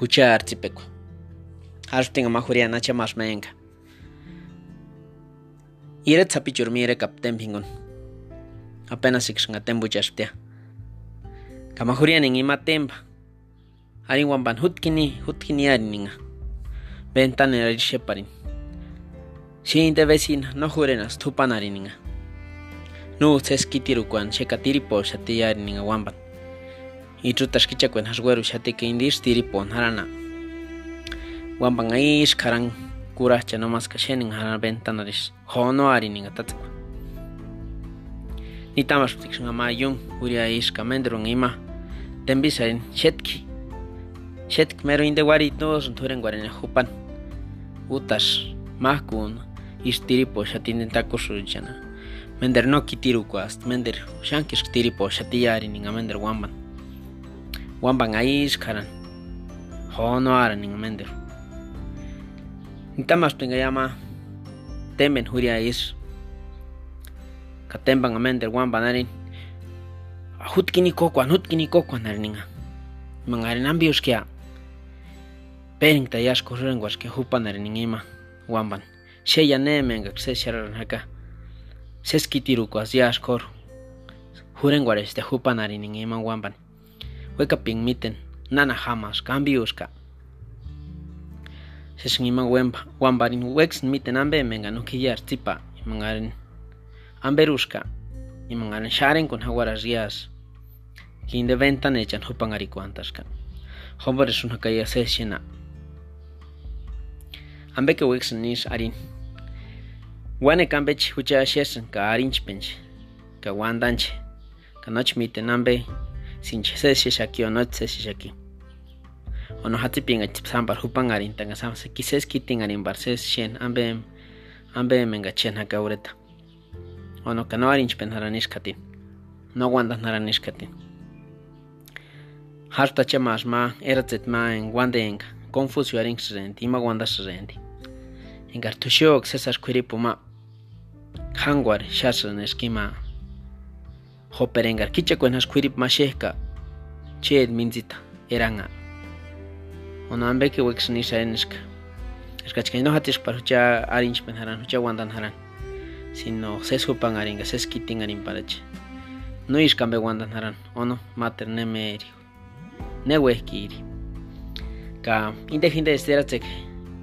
Hucha archipeco. Harting majuria nacha más menga. Iret sapichur mire kapten pingon. Apenas six nga tembu chastia. Kamajuria ning ima temba. Arin wamban hutkini hutkini arininga. Ventana ari sheparin. Siguiente vecina no jurenas tupan arininga. Nu seskitiru kwan shekatiripo shati arininga wamban. Itrutas kichakwen hasweru shati que indir tiripon harana. Wamban aish karan kuracha no mas kashenin harana ventanaris. Hono arininga tatsakwa. Ni tamas tikshanga mayun uria ish kamendrun ima. Tembisarin shetki. Shetki mero inde wari todos turen guarene jupan. Utas mahkun istiripo shatin takushujana. Mender no kitiru kwast mender shankish tiripo shatiyari ninga mender wamban. Wamban aish karan. Hono ara ninga mender. Nitamas pinga yama temen huria is. Katemban mender wamban arin. Hutkini kokwan hutkini kokwan arininga. Mangarin ambius kia. Pering tayash korrenguas ke hupan ariningima wamban. Sheya nemenga kse sharan haka. Seskitiru kwas yash kor. Hurenguares te hupan ariningima wamban. Ping miten nana hamas cambiuska. Sesngima wemba wambarin wex miten ambe menga no kiyar tipa mangarin amberuska y sharen con hawaras yas. Kinde ventan echan hupan arikuantaska. Hombres una kaya seshena. Ambe que wex nis arin. Wane kambech hucha shesen ka arinch pench. Ka wandanche. Ka noch miten ambe sinche seshe shaki o noch seshe shaki. Ono hati pinga sambar hupan arin tanga sam se kises kiting arin bar ses shen ambe ambe menga chen haka ureta. Ono ka no haranish katin. No wandan haranish katin. Harta chamas ma eratzet ma en wandenga. Confusio arin srenti ma wanda srenti. Engar tushok sesas kwiripu ma. Hangwar shasran eskima. joperengar kichakuen has kwirip masheka chet minzita eranga ona ambe ke wex ni sainska no hatis par arinch pen haran cha wandan haran. Sino sesu pan aringa ses kiting arin parach no iiskambe wandan haran ono mater ne meri. Ne wekiri ka inde hinde esteratzek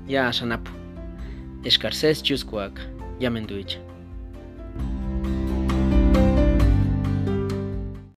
ya sanapu. Eskar chuskuak ya menduicha